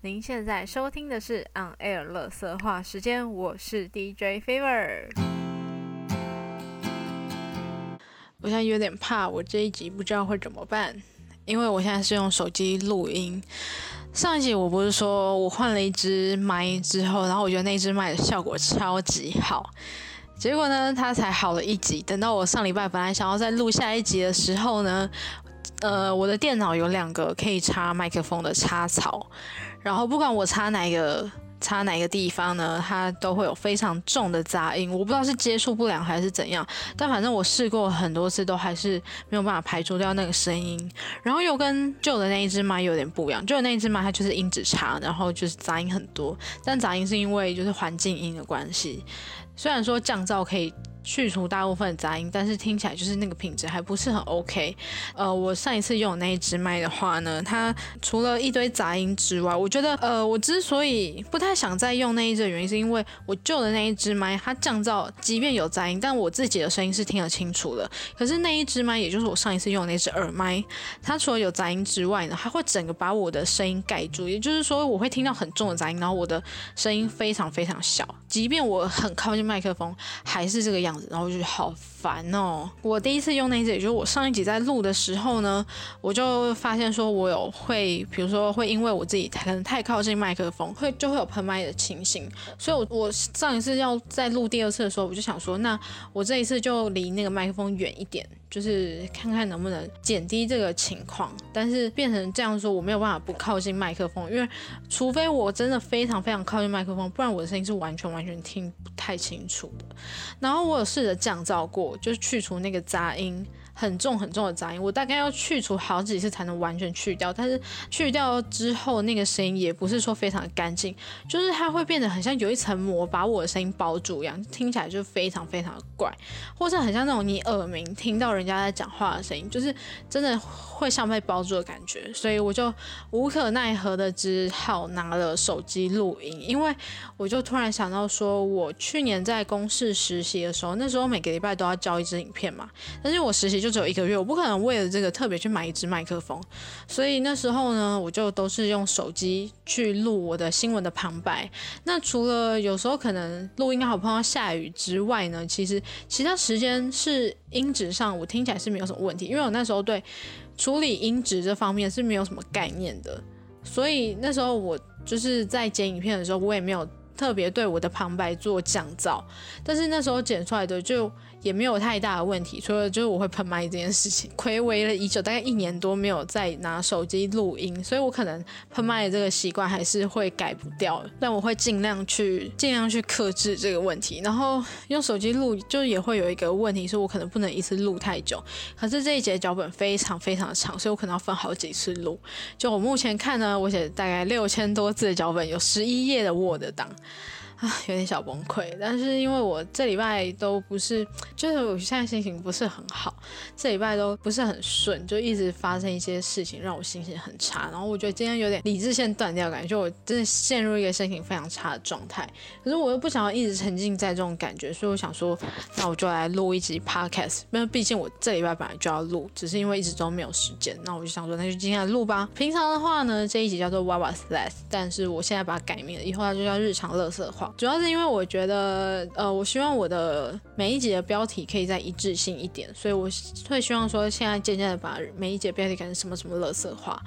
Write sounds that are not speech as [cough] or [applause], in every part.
您现在收听的是 On Air 乐色话时间，我是 DJ Fever。我现在有点怕，我这一集不知道会怎么办，因为我现在是用手机录音。上一集我不是说我换了一支麦之后，然后我觉得那支麦的效果超级好，结果呢，它才好了一集。等到我上礼拜本来想要再录下一集的时候呢，呃，我的电脑有两个可以插麦克风的插槽。然后不管我插哪个插哪个地方呢，它都会有非常重的杂音。我不知道是接触不良还是怎样，但反正我试过很多次，都还是没有办法排除掉那个声音。然后又跟旧的那一只麦有点不一样，旧的那一只麦它就是音质差，然后就是杂音很多。但杂音是因为就是环境音的关系，虽然说降噪可以。去除大部分杂音，但是听起来就是那个品质还不是很 OK。呃，我上一次用的那一只麦的话呢，它除了一堆杂音之外，我觉得呃，我之所以不太想再用那一只的原因，是因为我旧的那一只麦它降噪，即便有杂音，但我自己的声音是听得清楚的。可是那一只麦，也就是我上一次用的那只耳麦，它除了有杂音之外呢，它会整个把我的声音盖住，也就是说我会听到很重的杂音，然后我的声音非常非常小，即便我很靠近麦克风，还是这个样样子。然后就好烦哦！我第一次用那支，也就是我上一集在录的时候呢，我就发现说我有会，比如说会因为我自己可能太靠近麦克风，会就会有喷麦的情形。所以，我我上一次要再录第二次的时候，我就想说，那我这一次就离那个麦克风远一点。就是看看能不能减低这个情况，但是变成这样说，我没有办法不靠近麦克风，因为除非我真的非常非常靠近麦克风，不然我的声音是完全完全听不太清楚的。然后我有试着降噪过，就是去除那个杂音。很重很重的杂音，我大概要去除好几次才能完全去掉。但是去掉之后，那个声音也不是说非常的干净，就是它会变得很像有一层膜把我的声音包住一样，听起来就非常非常的怪，或是很像那种你耳鸣听到人家在讲话的声音，就是真的会像被包住的感觉。所以我就无可奈何的只好拿了手机录音，因为我就突然想到说，我去年在公司实习的时候，那时候每个礼拜都要交一支影片嘛，但是我实习就。就只有一个月，我不可能为了这个特别去买一支麦克风，所以那时候呢，我就都是用手机去录我的新闻的旁白。那除了有时候可能录音刚好碰到下雨之外呢，其实其他时间是音质上我听起来是没有什么问题，因为我那时候对处理音质这方面是没有什么概念的，所以那时候我就是在剪影片的时候，我也没有特别对我的旁白做降噪，但是那时候剪出来的就。也没有太大的问题，除了就是我会喷麦这件事情，[laughs] 暌违了已久，大概一年多没有再拿手机录音，所以我可能喷麦的这个习惯还是会改不掉，但我会尽量去尽量去克制这个问题。然后用手机录，就也会有一个问题，是我可能不能一次录太久。可是这一节脚本非常非常长，所以我可能要分好几次录。就我目前看呢，我写大概六千多字的脚本，有十一页的 Word 档。啊，有点小崩溃，但是因为我这礼拜都不是，就是我现在心情不是很好，这礼拜都不是很顺，就一直发生一些事情让我心情很差。然后我觉得今天有点理智线断掉，感觉我真的陷入一个心情非常差的状态。可是我又不想要一直沉浸在这种感觉，所以我想说，那我就来录一集 podcast。因为毕竟我这礼拜本来就要录，只是因为一直都没有时间。那我就想说，那就今天来录吧。平常的话呢，这一集叫做 What Was Less，但是我现在把它改名了，以后它就叫日常乐色话。主要是因为我觉得，呃，我希望我的每一集的标题可以再一致性一点，所以我会希望说，现在渐渐的把每一节标题改成什么什么乐色化。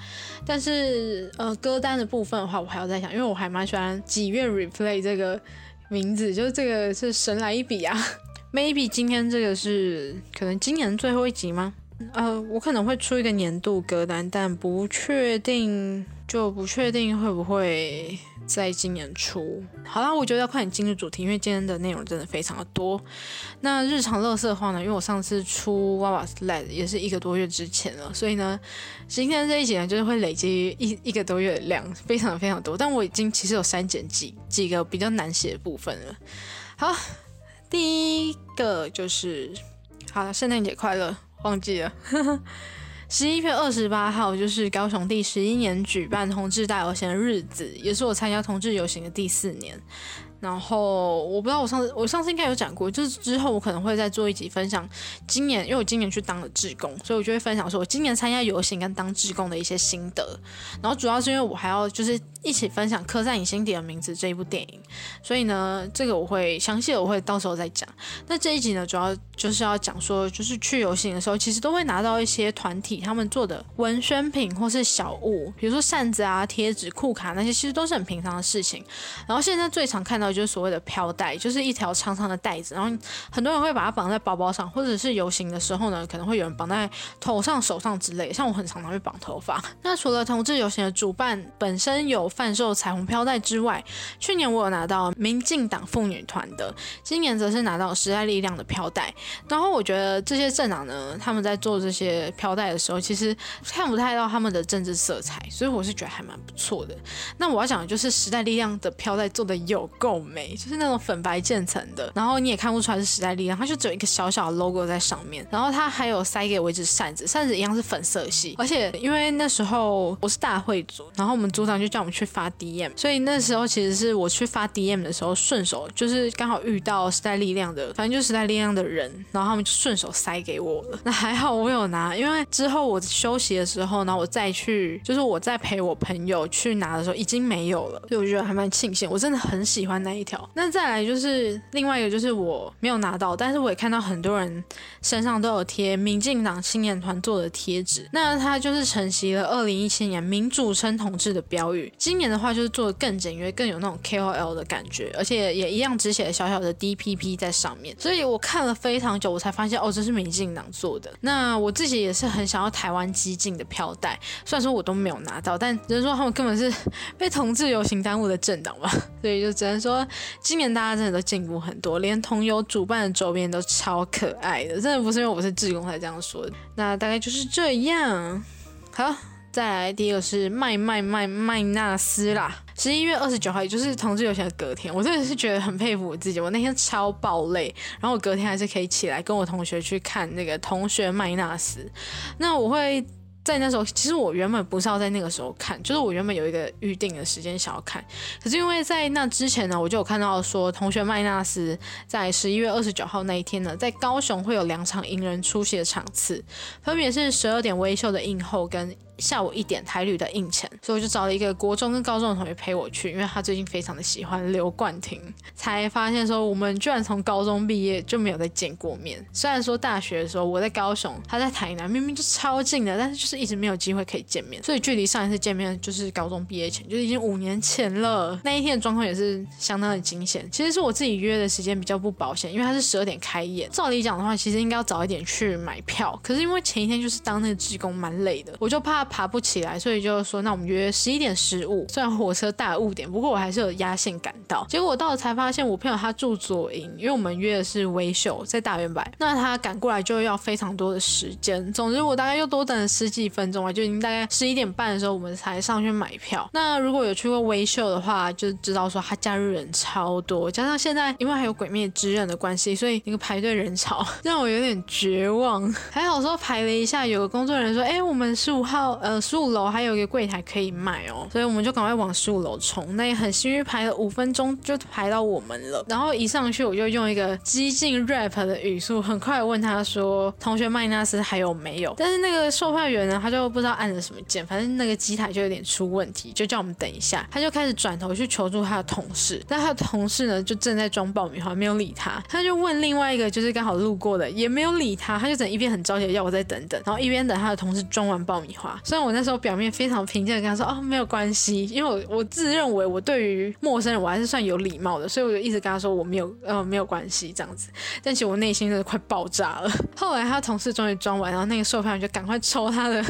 但是，呃，歌单的部分的话，我还要再想，因为我还蛮喜欢几月 replay 这个名字，就是这个是神来一笔啊。[laughs] Maybe 今天这个是可能今年最后一集吗？呃，我可能会出一个年度歌单，但不确定，就不确定会不会。在今年出，好啦，我觉得要快点进入主题，因为今天的内容真的非常的多。那日常乐色的话呢，因为我上次出娃娃 slide 也是一个多月之前了，所以呢，今天这一集呢，就是会累积一一个多月的量，非常非常多。但我已经其实有删减几几个比较难写的部分了。好，第一个就是，好了，圣诞节快乐，忘记了。[laughs] 十一月二十八号就是高雄第十一年举办同志大游行的日子，也是我参加同志游行的第四年。然后我不知道我上次我上次应该有讲过，就是之后我可能会再做一集分享今年，因为我今年去当了志工，所以我就会分享说我今年参加游行跟当志工的一些心得。然后主要是因为我还要就是一起分享《刻在你心底的名字》这一部电影，所以呢，这个我会详细的我会到时候再讲。那这一集呢，主要就是要讲说，就是去游行的时候，其实都会拿到一些团体他们做的文宣品或是小物，比如说扇子啊、贴纸、裤卡那些，其实都是很平常的事情。然后现在最常看到。就是所谓的飘带，就是一条长长的带子，然后很多人会把它绑在包包上，或者是游行的时候呢，可能会有人绑在头上、手上之类。像我很常常会绑头发。那除了同志游行的主办本身有贩售彩虹飘带之外，去年我有拿到民进党妇女团的，今年则是拿到时代力量的飘带。然后我觉得这些政党呢，他们在做这些飘带的时候，其实看不太到他们的政治色彩，所以我是觉得还蛮不错的。那我要讲的就是时代力量的飘带做的有够。美就是那种粉白渐层的，然后你也看不出来是时代力量，它就只有一个小小的 logo 在上面，然后它还有塞给我一只扇子，扇子一样是粉色系，而且因为那时候我是大会组，然后我们组长就叫我们去去发 DM，所以那时候其实是我去发 DM 的时候，顺手就是刚好遇到时代力量的，反正就是时代力量的人，然后他们就顺手塞给我了。[laughs] 那还好我有拿，因为之后我休息的时候，然后我再去，就是我在陪我朋友去拿的时候，已经没有了，所以我觉得还蛮庆幸，我真的很喜欢那。一条，那再来就是另外一个，就是我没有拿到，但是我也看到很多人身上都有贴民进党青年团做的贴纸。那它就是承袭了二零一七年民主称同志的标语。今年的话就是做的更简约，更有那种 KOL 的感觉，而且也一样只写了小小的 DPP 在上面。所以我看了非常久，我才发现哦，这是民进党做的。那我自己也是很想要台湾激进的飘带，虽然说我都没有拿到，但只能说他们根本是被同志游行耽误的政党吧。[laughs] 所以就只能说。今年大家真的都进步很多，连同游主办的周边都超可爱的，真的不是因为我是志工才这样说的。那大概就是这样。好，再来第一个是麦麦麦麦纳斯啦，十一月二十九号，也就是同志游行的隔天，我真的是觉得很佩服我自己，我那天超爆累，然后隔天还是可以起来跟我同学去看那个同学麦纳斯。那我会。在那时候，其实我原本不是要在那个时候看，就是我原本有一个预定的时间想要看，可是因为在那之前呢，我就有看到说，同学麦纳斯在十一月二十九号那一天呢，在高雄会有两场迎人出席的场次，分别是十二点微秀的映后跟。下午一点台旅的应前，所以我就找了一个国中跟高中的同学陪我去，因为他最近非常的喜欢刘冠廷，才发现说我们居然从高中毕业就没有再见过面。虽然说大学的时候我在高雄，他在台南，明明就超近的，但是就是一直没有机会可以见面。所以距离上一次见面就是高中毕业前，就是已经五年前了。那一天的状况也是相当的惊险。其实是我自己约的时间比较不保险，因为他是十二点开演。照理讲的话，其实应该要早一点去买票，可是因为前一天就是当那个职工蛮累的，我就怕。爬不起来，所以就说那我们约十一点十五。虽然火车大误点，不过我还是有压线赶到。结果我到了才发现，我朋友他住左营，因为我们约的是微秀在大圆柏，那他赶过来就要非常多的时间。总之我大概又多等了十几分钟啊，就已经大概十一点半的时候我们才上去买票。那如果有去过微秀的话，就知道说他假日人超多，加上现在因为还有鬼灭之刃的关系，所以那个排队人潮 [laughs] 让我有点绝望。还好说排了一下，有个工作人员说，哎，我们十五号。呃，十五楼还有一个柜台可以卖哦，所以我们就赶快往十五楼冲。那也很幸运，排了五分钟就排到我们了。然后一上去，我就用一个激进 rap 的语速，很快问他说：“同学麦纳斯还有没有？”但是那个售票员呢，他就不知道按了什么键，反正那个机台就有点出问题，就叫我们等一下。他就开始转头去求助他的同事，但他的同事呢就正在装爆米花，没有理他。他就问另外一个就是刚好路过的，也没有理他。他就等一边很着急要我再等等，然后一边等他的同事装完爆米花。虽然我那时候表面非常平静的跟他说哦没有关系，因为我我自认为我对于陌生人我还是算有礼貌的，所以我就一直跟他说我没有呃没有关系这样子。但其实我内心真的快爆炸了。[laughs] 后来他同事终于装完，然后那个售票员就赶快抽他的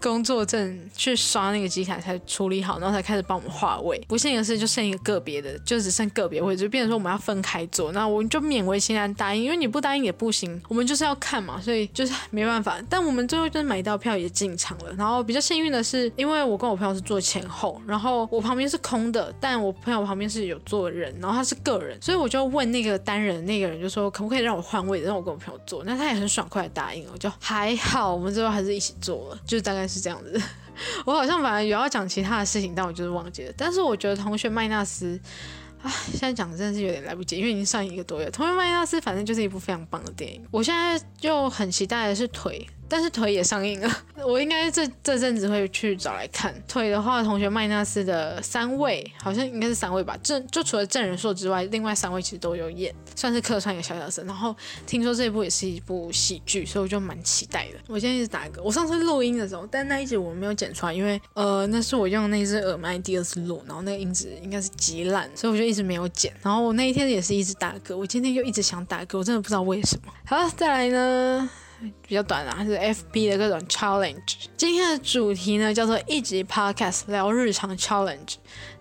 工作证去刷那个机卡才处理好，然后才开始帮我们划位。不幸的是就剩一个个别的，就只剩个别位置，就变成说我们要分开坐。那我们就勉为其难答应，因为你不答应也不行，我们就是要看嘛，所以就是没办法。但我们最后就是买到票也进场了，然后。后比较幸运的是，因为我跟我朋友是坐前后，然后我旁边是空的，但我朋友旁边是有坐人，然后他是个人，所以我就问那个单人那个人，就说可不可以让我换位置，让我跟我朋友坐。那他也很爽快的答应了，就还好，我们最后还是一起坐了，就大概是这样子。[laughs] 我好像本来有要讲其他的事情，但我就是忘记了。但是我觉得同学麦纳斯。啊，现在讲真的是有点来不及，因为已经上映一个多月。《同学麦纳斯》反正就是一部非常棒的电影，我现在就很期待的是腿。但是腿也上映了，[laughs] 我应该这这阵子会去找来看。腿的话，同学麦纳斯的三位好像应该是三位吧，正就除了郑仁硕之外，另外三位其实都有演，算是客串一个小角色。然后听说这一部也是一部喜剧，所以我就蛮期待的。我现在一直打嗝，我上次录音的时候，但那一集我没有剪出来，因为呃那是我用那只耳麦第二次录，然后那个音质应该是极烂，所以我就一直没有剪。然后我那一天也是一直打嗝，我今天又一直想打嗝，我真的不知道为什么。好，再来呢。比较短啊，是 FB 的各种 challenge。今天的主题呢，叫做一集 podcast 聊日常 challenge，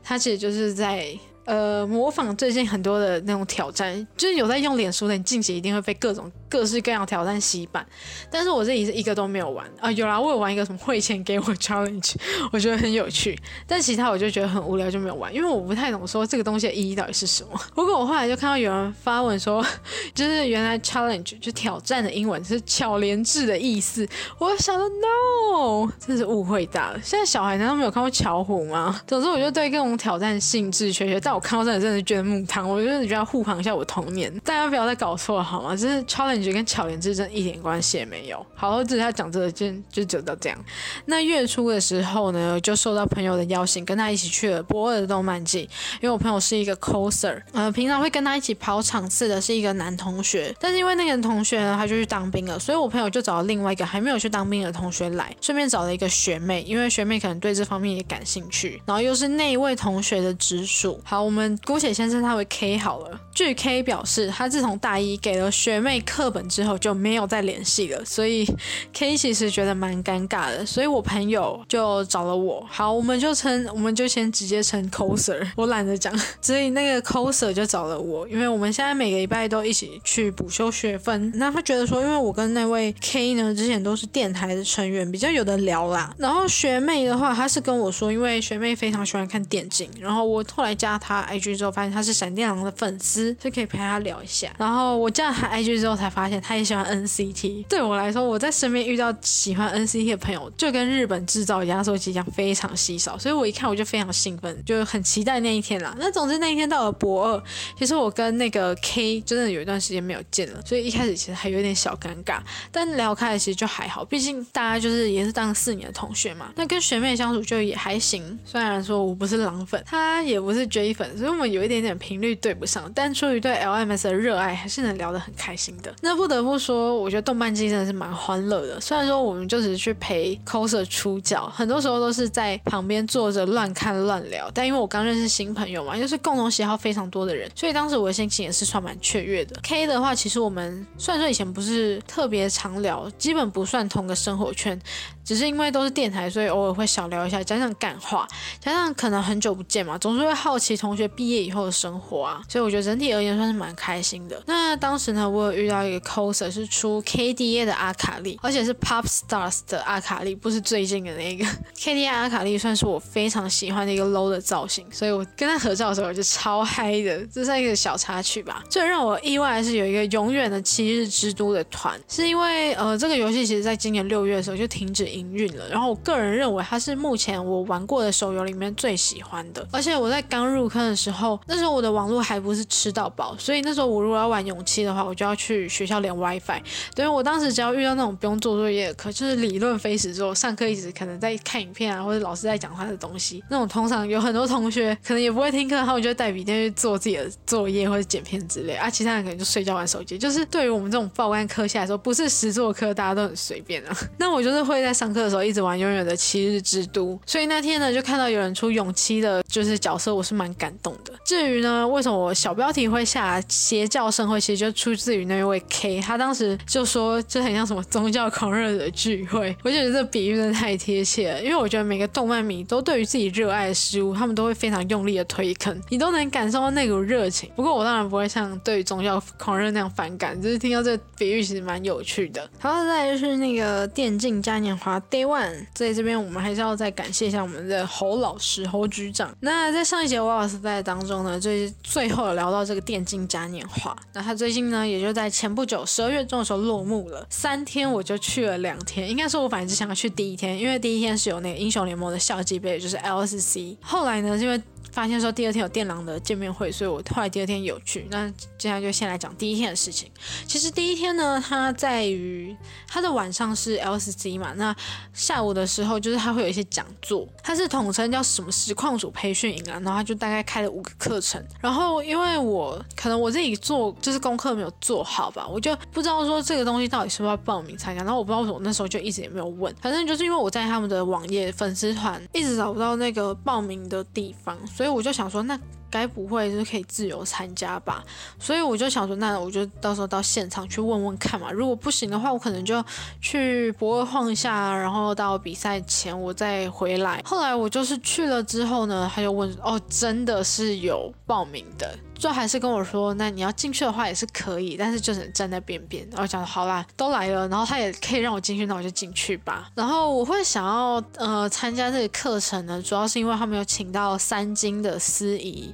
它其实就是在。呃，模仿最近很多的那种挑战，就是有在用脸书的，你近期一定会被各种各式各样挑战洗版。但是我这里是一个都没有玩啊，有啦，我有玩一个什么汇钱给我 [laughs] challenge，我觉得很有趣。但其他我就觉得很无聊，就没有玩，因为我不太懂说这个东西的意义到底是什么。[laughs] 不过我后来就看到有人发文说，[laughs] 就是原来 challenge 就挑战的英文是巧连智的意思。我想说 no，真是误会大了。现在小孩难道没有看过巧虎吗？总之，我就对各种挑战兴致缺缺，但我看到真的真的觉得木汤，我就是觉得护航一下我童年，大家不要再搞错了好吗？就是 challenge 感觉跟巧莲之争一点关系也没有。好，我只是要讲这个，就就就到这样。那月初的时候呢，就受到朋友的邀请，跟他一起去了博尔的动漫季。因为我朋友是一个 coser，呃，平常会跟他一起跑场次的是一个男同学，但是因为那个同学呢，他就去当兵了，所以我朋友就找了另外一个还没有去当兵的同学来，顺便找了一个学妹，因为学妹可能对这方面也感兴趣，然后又是那一位同学的直属。好，我们。姑且先称他为 K 好了。据 K 表示，他自从大一给了学妹课本之后就没有再联系了，所以 K 其实觉得蛮尴尬的。所以我朋友就找了我。好，我们就称，我们就先直接称 coser，我懒得讲。所以那个 coser 就找了我，因为我们现在每个礼拜都一起去补修学分。那他觉得说，因为我跟那位 K 呢之前都是电台的成员，比较有的聊啦。然后学妹的话，她是跟我说，因为学妹非常喜欢看电竞，然后我后来加她 IG。之后发现她是闪电狼的粉丝，就可以陪她聊一下。然后我加了他 IG 之后，才发现他也喜欢 NCT。对我来说，我在身边遇到喜欢 NCT 的朋友，就跟日本制造压缩机一样，非常稀少。所以我一看我就非常兴奋，就很期待那一天啦。那总之那一天到了博二，其实我跟那个 K 真的有一段时间没有见了，所以一开始其实还有点小尴尬。但聊开了其实就还好，毕竟大家就是也是当了四年的同学嘛。那跟学妹相处就也还行，虽然说我不是狼粉，他也不是 J 粉，所以我们。有一点点频率对不上，但出于对 LMS 的热爱，还是能聊得很开心的。那不得不说，我觉得动漫季真的是蛮欢乐的。虽然说我们就只是去陪 coser 出脚，很多时候都是在旁边坐着乱看乱聊，但因为我刚认识新朋友嘛，又是共同喜好非常多的人，所以当时我的心情也是算蛮雀跃的。K 的话，其实我们虽然说以前不是特别常聊，基本不算同个生活圈。只是因为都是电台，所以偶尔会小聊一下，加上感话，加上可能很久不见嘛，总是会好奇同学毕业以后的生活啊，所以我觉得整体而言算是蛮开心的。那当时呢，我有遇到一个 coser 是出 KDA 的阿卡丽，而且是 Pop Stars 的阿卡丽，不是最近的那个 [laughs] KDA 阿卡丽，算是我非常喜欢的一个 low 的造型，所以我跟他合照的时候我就超嗨的，这算一个小插曲吧。最让我意外的是有一个永远的七日之都的团，是因为呃这个游戏其实在今年六月的时候就停止。营运了，然后我个人认为它是目前我玩过的手游里面最喜欢的，而且我在刚入坑的时候，那时候我的网络还不是吃到饱，所以那时候我如果要玩勇气的话，我就要去学学校连 WiFi。等于，我当时只要遇到那种不用做作业的课，就是理论飞时之后上课一直可能在看影片啊，或者老师在讲他的东西，那种通常有很多同学可能也不会听课，他们就带笔电去做自己的作业或者剪片之类啊，其他人可能就睡觉玩手机。就是对于我们这种报关科下来说，不是实作课，大家都很随便啊。[laughs] 那我就是会在上。课的时候一直玩永远的七日之都，所以那天呢就看到有人出勇七的，就是角色，我是蛮感动的。至于呢，为什么我小标题会下邪教盛会，其实就出自于那位 K，他当时就说这很像什么宗教狂热的聚会。我觉得这比喻真的太贴切了，因为我觉得每个动漫迷都对于自己热爱的事物，他们都会非常用力的推坑，你都能感受到那股热情。不过我当然不会像对宗教狂热那样反感，只是听到这比喻其实蛮有趣的。好，再来就是那个电竞嘉年华 Day One，在这边我们还是要再感谢一下我们的侯老师侯局长。那在上一节瓦瓦斯在当中呢，就是最后有聊到这个电竞嘉年华，那他最近呢也就在前不久十二月中的时候落幕了，三天我就去了两天，应该说我反正只想要去第一天，因为第一天是有那个英雄联盟的校际杯，就是 LSC，后来呢因为发现说第二天有电狼的见面会，所以我后来第二天有去。那接下来就先来讲第一天的事情。其实第一天呢，它在于它的晚上是 LCC 嘛，那下午的时候就是它会有一些讲座，它是统称叫什么实况组培训营啊，然后它就大概开了五个课程。然后因为我可能我自己做就是功课没有做好吧，我就不知道说这个东西到底是不是要报名参加。然后我不知道为什么那时候就一直也没有问，反正就是因为我在他们的网页粉丝团一直找不到那个报名的地方，所以。所以我就想说，那该不会是可以自由参加吧？所以我就想说，那我就到时候到现场去问问看嘛。如果不行的话，我可能就去博尔晃一下，然后到比赛前我再回来。后来我就是去了之后呢，他就问，哦，真的是有报名的。最后还是跟我说，那你要进去的话也是可以，但是就是站在边边。然后讲好啦，都来了，然后他也可以让我进去，那我就进去吧。然后我会想要呃参加这个课程呢，主要是因为他们有请到三金的司仪。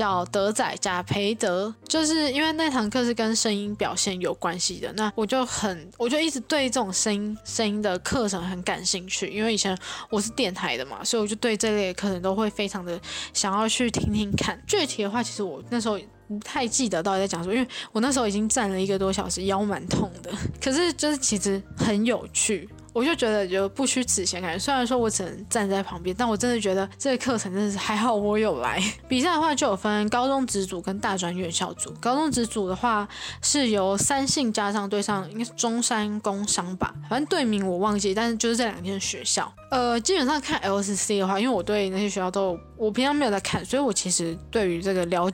叫德仔贾培德，就是因为那堂课是跟声音表现有关系的，那我就很，我就一直对这种声音声音的课程很感兴趣，因为以前我是电台的嘛，所以我就对这类课程都会非常的想要去听听看。具体的话，其实我那时候不太记得到底在讲什么，因为我那时候已经站了一个多小时，腰蛮痛的。可是就是其实很有趣。我就觉得就不虚此行，感觉虽然说我只能站在旁边，但我真的觉得这个课程真的是还好我有来。比赛的话就有分高中职组跟大专院校组。高中职组的话是由三信加上对上应该是中山工商吧，反正队名我忘记，但是就是这两间学校。呃，基本上看 LCC 的话，因为我对那些学校都我平常没有在看，所以我其实对于这个了。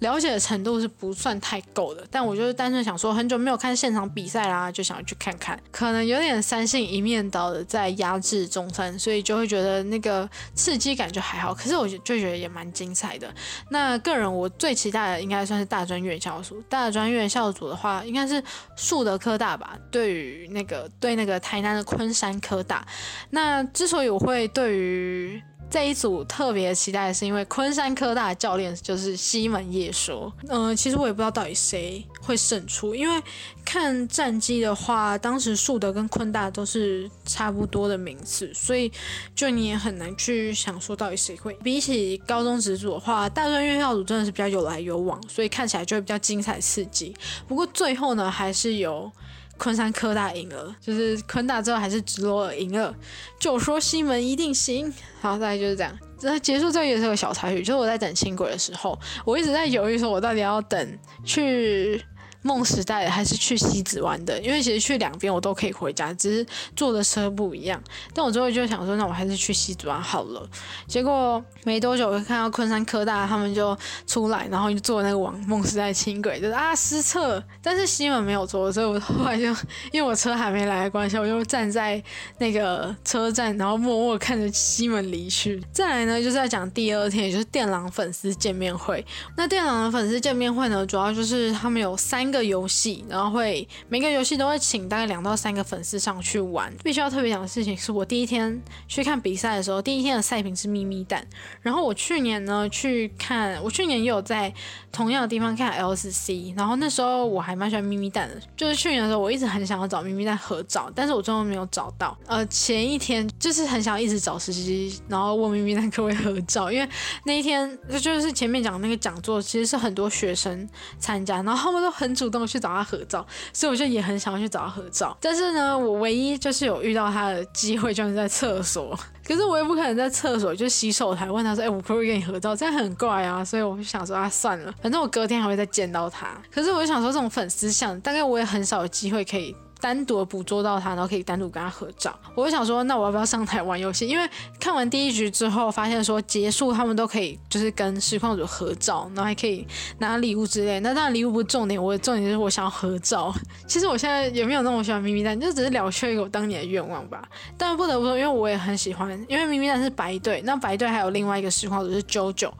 了解的程度是不算太够的，但我就是单纯想说，很久没有看现场比赛啦，就想去看看。可能有点三性一面倒的在压制中山，所以就会觉得那个刺激感就还好。可是我就觉得也蛮精彩的。那个人我最期待的应该算是大专院校组。大专院校组的话，应该是树德科大吧？对于那个对那个台南的昆山科大。那之所以我会对于这一组特别期待，是因为昆山科大的教练就是西门叶说。嗯，其实我也不知道到底谁会胜出，因为看战绩的话，当时树德跟昆大都是差不多的名次，所以就你也很难去想说到底谁会。比起高中职组的话，大专院校组真的是比较有来有往，所以看起来就会比较精彩刺激。不过最后呢，还是有。昆山科大赢了，就是昆大之后还是直罗尔赢了，就说西门一定行。好，大概就是这样。那结束这也是个小插曲，就是我在等轻轨的时候，我一直在犹豫说，我到底要等去。梦时代还是去西子湾的，因为其实去两边我都可以回家，只是坐的车不一样。但我最后就想说，那我还是去西子湾好了。结果没多久，我就看到昆山科大他们就出来，然后就坐那个往梦时代轻轨，就是啊失策。但是西门没有坐，所以我后来就因为我车还没来的关系，我就站在那个车站，然后默默看着西门离去。再来呢，就是在讲第二天，也就是电狼粉丝见面会。那电狼的粉丝见面会呢，主要就是他们有三。个游戏，然后会每个游戏都会请大概两到三个粉丝上去玩。必须要特别讲的事情是我第一天去看比赛的时候，第一天的赛评是咪咪蛋。然后我去年呢去看，我去年也有在同样的地方看 LCC，然后那时候我还蛮喜欢咪咪蛋的。就是去年的时候，我一直很想要找咪咪蛋合照，但是我最后没有找到。呃，前一天就是很想一直找实习，然后问咪咪蛋可不可以合照，因为那一天就是前面讲那个讲座，其实是很多学生参加，然后他们都很。主动去找他合照，所以我就也很想要去找他合照。但是呢，我唯一就是有遇到他的机会，就是在厕所。[laughs] 可是我也不可能在厕所就洗手台问他说：“哎，我可不可以跟你合照？”这样很怪啊。所以我就想说啊，算了，反正我隔天还会再见到他。可是我就想说，这种粉丝像，大概我也很少有机会可以。单独捕捉到他，然后可以单独跟他合照。我就想说，那我要不要上台玩游戏？因为看完第一局之后，发现说结束他们都可以就是跟实况组合照，然后还可以拿礼物之类。那当然礼物不是重点，我的重点就是我想要合照。[laughs] 其实我现在也没有那么喜欢咪咪蛋，就只是了却一个我当年的愿望吧。但不得不说，因为我也很喜欢，因为咪咪蛋是白队，那白队还有另外一个实况组是 JoJo，，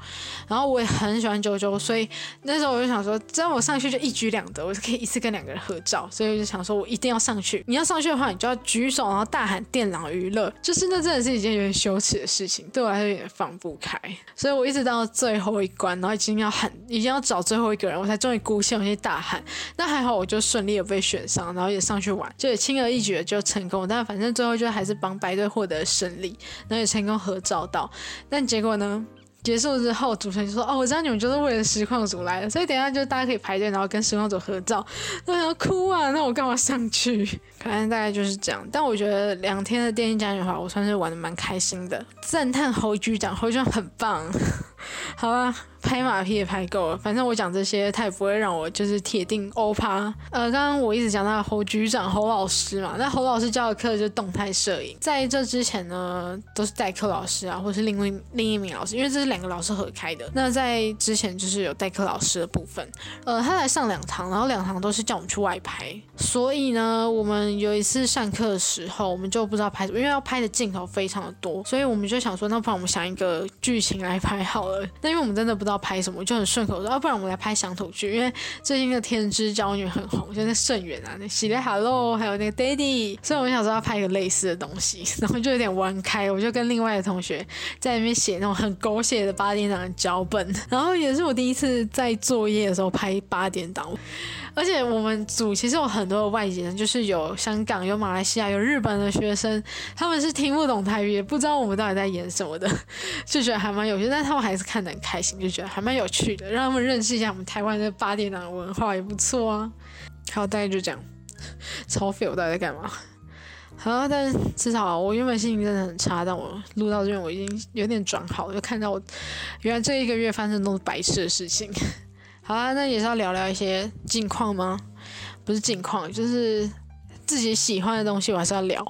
然后我也很喜欢 JoJo，，所以那时候我就想说，只要我上去就一举两得，我就可以一次跟两个人合照。所以我就想说，我一定。要上去，你要上去的话，你就要举手，然后大喊“电脑娱乐”，就是那真的是一件有点羞耻的事情，对我来说有点放不开。所以我一直到最后一关，然后已经要喊，已经要找最后一个人，我才终于鼓起勇气大喊。那还好，我就顺利的被选上，然后也上去玩，就也轻而易举的就成功。但反正最后就还是帮白队获得胜利，然后也成功合照到。但结果呢？结束之后，主持人就说：“哦，我知道你们就是为了实况组来的，所以等下就大家可以排队，然后跟实况组合照。”我想哭啊，那我干嘛上去？反正大概就是这样。但我觉得两天的电竞嘉年华，我算是玩的蛮开心的。赞叹侯局长，侯局长很棒。[laughs] 好吧。拍马屁也拍够了，反正我讲这些，他也不会让我就是铁定欧趴。呃，刚刚我一直讲到侯局长、侯老师嘛，那侯老师教的课就是动态摄影。在这之前呢，都是代课老师啊，或是另外另一名老师，因为这是两个老师合开的。那在之前就是有代课老师的部分，呃，他来上两堂，然后两堂都是叫我们去外拍。所以呢，我们有一次上课的时候，我们就不知道拍什么，因为要拍的镜头非常的多，所以我们就想说，那不然我们想一个剧情来拍好了。那因为我们真的不知道。拍什么，就很顺口说，要不然我们来拍乡土剧，因为最近的《天之娇女》很红，就在盛远啊，那喜来 Hello，还有那个 Daddy，所以我想说要拍一个类似的东西，然后就有点玩开，我就跟另外的同学在那边写那种很狗血的八点档的脚本，然后也是我第一次在作业的时候拍八点档。而且我们组其实有很多的外籍人，就是有香港、有马来西亚、有日本的学生，他们是听不懂台语，也不知道我们到底在演什么的，就觉得还蛮有趣。但他们还是看得很开心，就觉得还蛮有趣的，让他们认识一下我们台湾的八点档文化也不错啊。好，大概就这样。超废，我到底在干嘛？好，但至少我原本心情真的很差，但我录到这边我已经有点转好，就看到我原来这一个月发生都是白痴的事情。好啊，那也是要聊聊一些近况吗？不是近况，就是自己喜欢的东西，我还是要聊。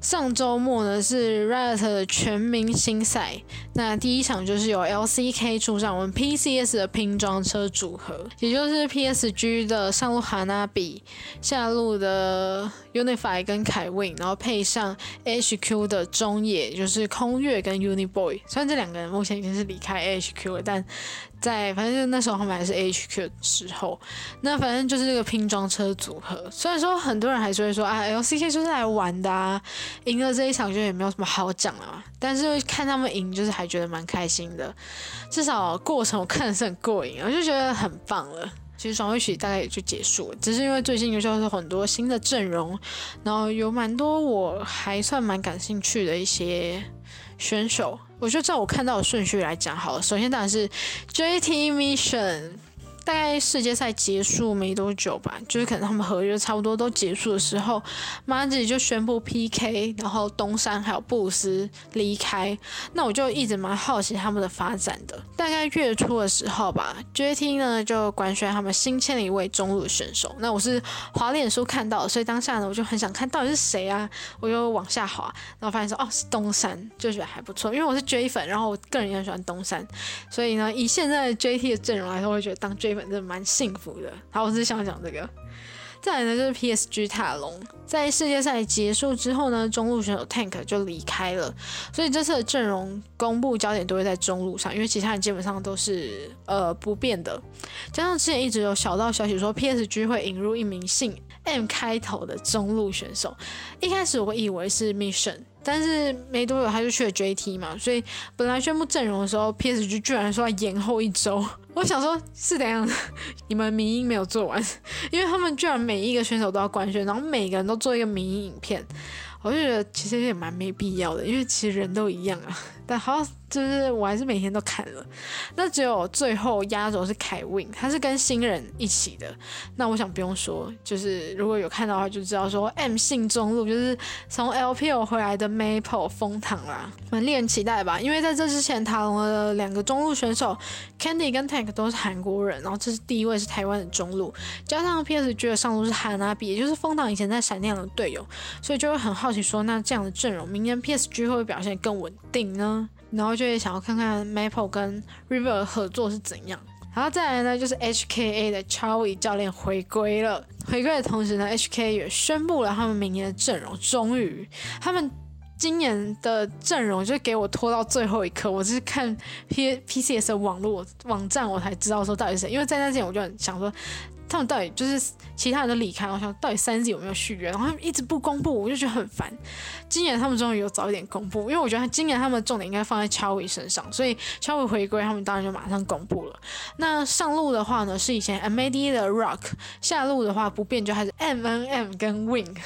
上周末呢是 Riot 的全明星赛，那第一场就是有 LCK 出战我们 PCS 的拼装车组合，也就是 PSG 的上路哈纳比，下路的 Unify 跟凯 Win，然后配上 HQ 的中野，就是空月跟 Uniboy。虽然这两个人目前已经是离开 HQ 了，但在反正就那时候他们还是 HQ 的时候，那反正就是这个拼装车组合。虽然说很多人还是会说啊，LCK 就是来玩的啊，赢了这一场就也没有什么好讲了嘛。但是看他们赢，就是还觉得蛮开心的，至少过程我看的是很过瘾，我就觉得很棒了。其实双位曲大概也就结束了，只是因为最近又就是很多新的阵容，然后有蛮多我还算蛮感兴趣的一些选手。我就照我看到的顺序来讲好了。首先当然是 JT Mission。大概世界赛结束没多久吧，就是可能他们合约差不多都结束的时候，马吉就宣布 PK，然后东山还有布鲁斯离开。那我就一直蛮好奇他们的发展的。大概月初的时候吧，JT 呢就官宣他们新签了一位中路选手。那我是滑脸书看到，所以当下呢我就很想看到底是谁啊，我就往下滑，然后发现说哦是东山，就觉得还不错，因为我是 J 粉，然后我个人也很喜欢东山，所以呢以现在 JT 的阵容来说，我会觉得当 J 真的蛮幸福的。好，我只是想讲这个。再来呢，就是 PSG 塔隆在世界赛结束之后呢，中路选手 Tank 就离开了，所以这次的阵容公布焦点都会在中路上，因为其他人基本上都是呃不变的。加上之前一直有小道消息说 PSG 会引入一名姓 M 开头的中路选手，一开始我以为是 Mission。但是没多久他就去了 JT 嘛，所以本来宣布阵容的时候，PSG 居然说要延后一周。[laughs] 我想说，是怎样？你们民音没有做完，因为他们居然每一个选手都要官宣，然后每个人都做一个民音影片，我就觉得其实也蛮没必要的，因为其实人都一样啊。但好，就是我还是每天都看了。那只有最后压轴是凯 Win，他是跟新人一起的。那我想不用说，就是如果有看到的话，就知道说 M 姓中路就是从 LPL 回来的 Maple 封堂啦，蛮令人期待吧？因为在这之前，塔隆的两个中路选手 Candy 跟 Tank 都是韩国人，然后这是第一位是台湾的中路，加上 PSG 的上路是韩纳比，也就是封堂以前在闪电的队友，所以就会很好奇说，那这样的阵容，明年 PSG 会不会表现更稳定呢？然后就会想要看看 Maple 跟 River 合作是怎样。然后再来呢，就是 HKA 的 Charlie 教练回归了。回归的同时呢，HKA 也宣布了他们明年的阵容。终于，他们今年的阵容就给我拖到最后一刻。我是看 P PCS 的网络网站，我才知道说到底是谁。因为在那之前，我就很想说。他们到底就是其他人都离开了，我想到底三 Z 有没有续约，然后他们一直不公布，我就觉得很烦。今年他们终于有早一点公布，因为我觉得今年他们重点应该放在乔伟身上，所以乔伟回归，他们当然就马上公布了。那上路的话呢，是以前 MAD 的 Rock，下路的话不变就还是 MNM 跟 Wing。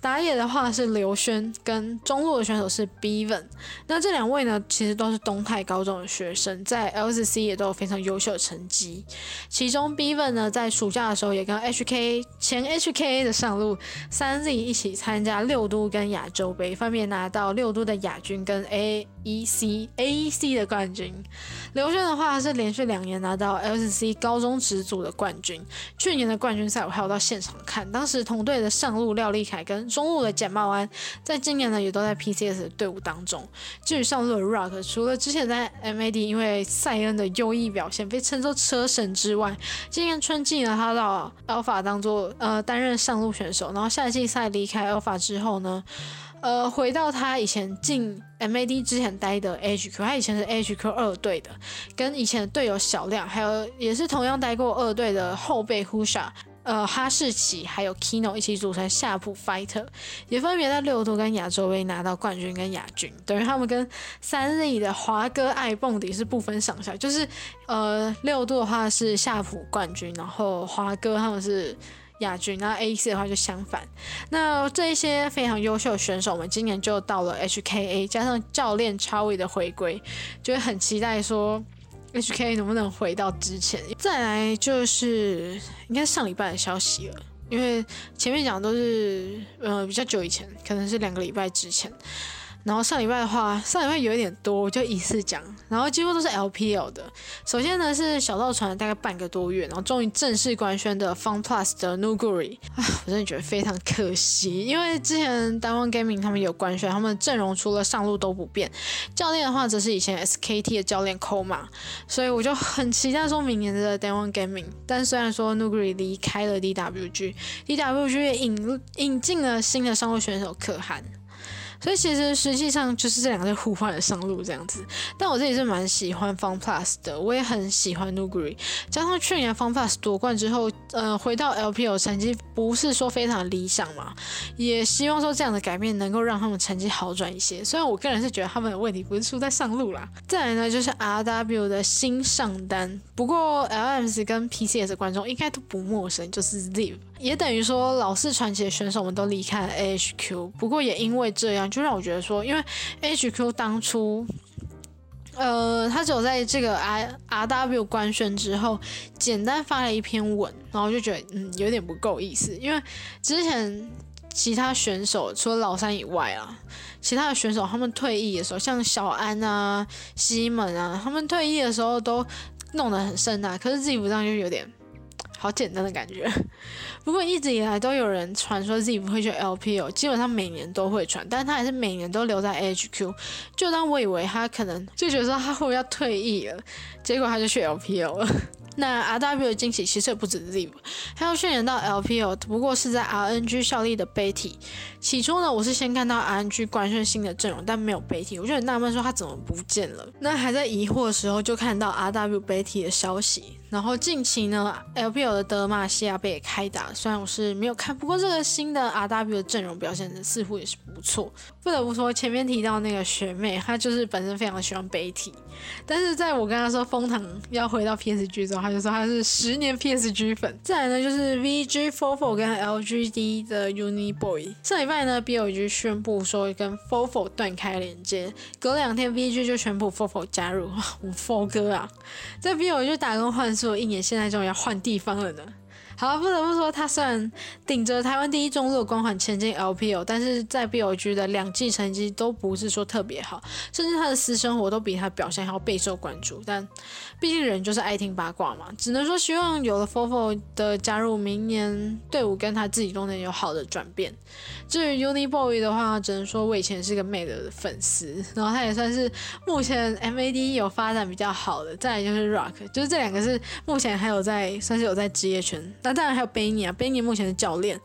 打野的话是刘轩，跟中路的选手是 Bevan。那这两位呢，其实都是东泰高中的学生，在 LCC 也都有非常优秀的成绩。其中 Bevan 呢，在暑假的时候也跟 HK 前 HK 的上路三 Z 一起参加六都跟亚洲杯，分别拿到六都的亚军跟 A E C AEC 的冠军。刘轩的话是连续两年拿到 LCC 高中职组的冠军，去年的冠军赛我还有到现场看，当时同队的上路廖立凯跟中路的简茂安，在今年呢也都在 PCS 的队伍当中。至于上路的 Rock，除了之前在 MAD 因为塞恩的优异表现被称作车神之外，今年春季呢。他到 Alpha 当做呃担任上路选手，然后夏季赛离开 Alpha 之后呢，呃回到他以前进 MAD 之前待的 HQ，他以前是 HQ 二队的，跟以前的队友小亮，还有也是同样待过二队的后辈 Husha。呃，哈士奇还有 Kino 一起组成夏普 Fighter，也分别在六度跟亚洲杯拿到冠军跟亚军，等于他们跟三 Z 的华哥爱蹦迪是不分上下，就是呃六度的话是夏普冠军，然后华哥他们是亚军，那 AEC 的话就相反。那这一些非常优秀的选手们，今年就到了 HKA，加上教练超伟的回归，就会很期待说。HKA 能不能回到之前？再来就是应该上礼拜的消息了，因为前面讲都是呃比较久以前，可能是两个礼拜之前。然后上礼拜的话，上礼拜有一点多，我就一次讲，然后几乎都是 LPL 的。首先呢是小道传大概半个多月，然后终于正式官宣的 Fun Plus 的 Nuguri，啊，我真的觉得非常可惜，因为之前 d a o n Gaming 他们有官宣，他们的阵容除了上路都不变，教练的话则是以前 SKT 的教练 Koma，所以我就很期待说明年的 d a o n Gaming。但虽然说 Nuguri 离开了 DWG，DWG 也引引进了新的上路选手可汗。所以其实实际上就是这两个在互换的上路这样子，但我自己是蛮喜欢 Fun Plus 的，我也很喜欢 Nugri，加上去年 Fun Plus 夺冠之后，呃，回到 LPL 成绩不是说非常理想嘛，也希望说这样的改变能够让他们成绩好转一些。虽然我个人是觉得他们的问题不是出在上路啦。再来呢就是 RW 的新上单，不过 LMS 跟 PCS 观众应该都不陌生，就是 Live。也等于说，老式传奇的选手们都离开了 AHQ。不过也因为这样，就让我觉得说，因为 AHQ 当初，呃，他只有在这个 R RW 官宣之后，简单发了一篇文，然后就觉得嗯，有点不够意思。因为之前其他选手除了老三以外啊，其他的选手他们退役的时候，像小安啊、西门啊，他们退役的时候都弄得很盛大，可是自己不这样就有点。好简单的感觉，不过一直以来都有人传说自己不会去 LPL，基本上每年都会传，但是他还是每年都留在 HQ。就当我以为他可能就觉得说他会不会要退役了，结果他就去 LPL 了。那 RW 的惊喜其实也不止 Zi，还有渲染到 LPL，不过是在 RNG 效力的 Betty。起初呢，我是先看到 RNG 官宣新的阵容，但没有 Betty，我就很纳闷说他怎么不见了。那还在疑惑的时候，就看到 RW Betty 的消息。然后近期呢，LPL 的德玛西亚杯也开打，虽然我是没有看，不过这个新的 RW 的阵容表现的似乎也是不错。不得不说，前面提到那个学妹，她就是本身非常喜欢杯体，但是在我跟她说封腾要回到 PSG 之后，他就说他是十年 PSG 粉。再来呢，就是 VG Fofo 跟 LGD 的 Uni Boy。上礼拜呢，BOG 宣布说跟 Fofo 断开连接，隔两天 VG 就宣布 Fofo 加入，[laughs] 我 Fo 哥啊，在 BOG 就打工换宿一年，现在终于要换地方了呢。好，不得不说，他虽然顶着台湾第一中路的光环前进 LPL，但是在 BOG 的两季成绩都不是说特别好，甚至他的私生活都比他表现还要备受关注。但毕竟人就是爱听八卦嘛，只能说希望有了 Fofo 的加入，明年队伍跟他自己都能有好的转变。至于 Uni Boy 的话，只能说我以前是个 Made 的粉丝，然后他也算是目前 MAD 有发展比较好的。再来就是 Rock，就是这两个是目前还有在算是有在职业圈。那当然还有 Benny 啊，Benny 目前是教练。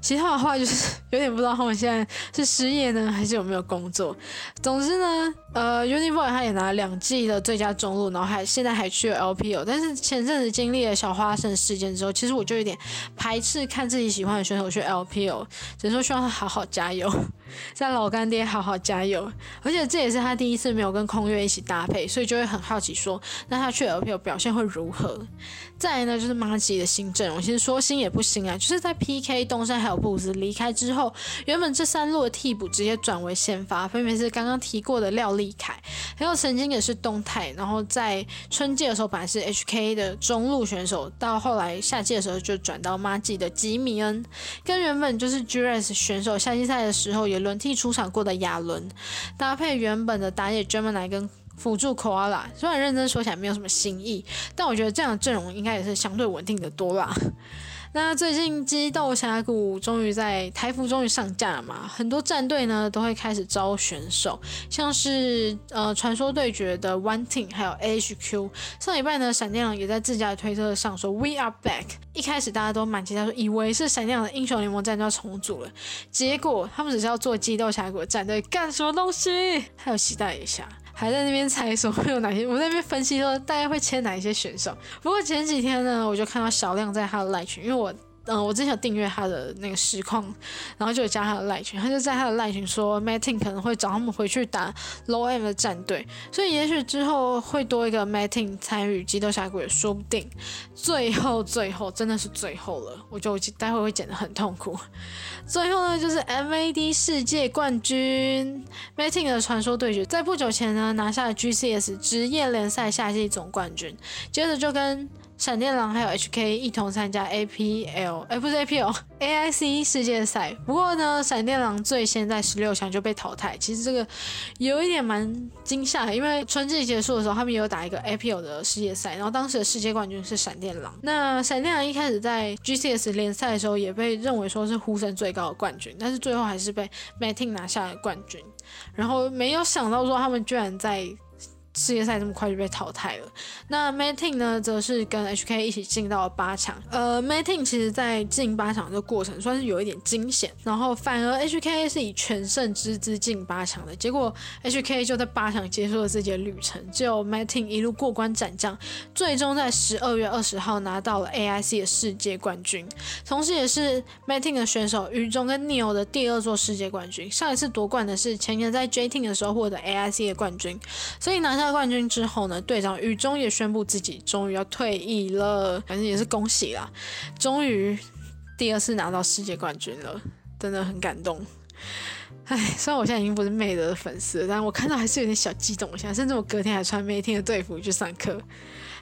其他的话就是 [laughs] 有点不知道他们现在是失业呢，还是有没有工作。总之呢，呃，Uni Boy 他也拿了两季的最佳中路，然后还现在还去了 LPL。但是前阵子经历了小花生事件之后，其实我就有点排斥看自己喜欢的选手去 LPL，只能说希望他好好加油，[laughs] 在老干爹好好加油。而且这也是他第一次没有跟空月一起搭配，所以就会很好奇说，那他去 LPL 表现会如何？再来呢，就是马吉的新阵容，其实说新也不新啊，就是在 PK 东山还有布斯离开之后，原本这三路的替补直接转为先发，分别是刚刚提过的廖立凯，还有曾经也是东泰，然后在春季的时候本来是 HK 的中路选手，到后来夏季的时候就转到马吉的吉米恩，跟原本就是 GRS 选手夏季赛的时候也轮替出场过的亚伦，搭配原本的打野 Gemini 跟。辅助 Koala，虽然认真说起来没有什么新意，但我觉得这样的阵容应该也是相对稳定的多啦。[laughs] 那最近激斗峡谷终于在台服终于上架了嘛，很多战队呢都会开始招选手，像是呃传说对决的 One Team，还有 HQ。上礼拜呢，闪电狼也在自家的推特上说 We are back。一开始大家都蛮期待，说以为是闪电狼的英雄联盟战队要重组了，结果他们只是要做激斗峡谷的战队，干什么东西？还有期待一下。还在那边猜说会有哪些，我在那边分析说大概会签哪一些选手。不过前几天呢，我就看到小亮在他的赖群，因为我。嗯，我之前有订阅他的那个实况，然后就有加他的赖群，他就在他的赖群说，MATTIN 可能会找他们回去打 Low M 的战队，所以也许之后会多一个 MATTIN 参与激斗峡谷也说不定。最后，最后真的是最后了，我就待会会剪得很痛苦。[laughs] 最后呢，就是 MAD 世界冠军 MATTIN 的传说对决，在不久前呢拿下了 GCS 职业联赛夏季总冠军，接着就跟。闪电狼还有 HK 一同参加 APL，哎，不是 APL，AIC 世界赛。不过呢，闪电狼最先在十六强就被淘汰。其实这个有一点蛮惊吓的，因为春季结束的时候，他们也有打一个 APL 的世界赛，然后当时的世界冠军是闪电狼。那闪电狼一开始在 GCS 联赛的时候，也被认为说是呼声最高的冠军，但是最后还是被 Matting 拿下了冠军。然后没有想到说他们居然在。世界赛这么快就被淘汰了。那 Matting 呢，则是跟 HK 一起进到了八强。呃，Matting 其实在进八强的过程算是有一点惊险，然后反而 HK 是以全胜之姿进八强的。结果 HK 就在八强结束了自己的旅程，只有 Matting 一路过关斩将，最终在十二月二十号拿到了 AIC 的世界冠军，同时也是 Matting 的选手于中跟 Neil 的第二座世界冠军。上一次夺冠的是前年在 JTeam 的时候获得 AIC 的冠军，所以拿下。冠军之后呢，队长雨中也宣布自己终于要退役了，反正也是恭喜啦，终于第二次拿到世界冠军了，真的很感动。唉，虽然我现在已经不是妹的粉丝，但我看到还是有点小激动一下，甚至我隔天还穿妹天的队服去上课。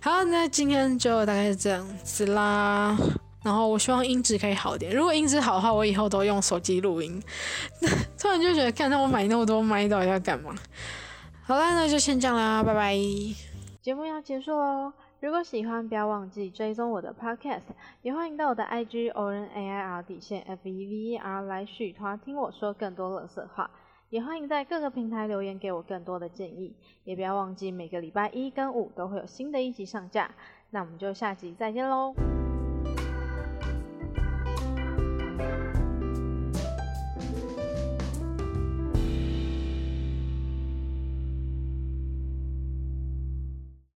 好，那今天就大概是这样子啦。然后我希望音质可以好点，如果音质好的话，我以后都用手机录音。[laughs] 突然就觉得，看到我买那么多麦，到底要干嘛？好啦，那就先这样啦，拜拜。节目要结束喽，如果喜欢，不要忘记追踪我的 podcast，也欢迎到我的 IG o r n a i r 底线 F E V E R 来续团听我说更多乐色话，也欢迎在各个平台留言给我更多的建议，也不要忘记每个礼拜一跟五都会有新的一集上架，那我们就下集再见喽。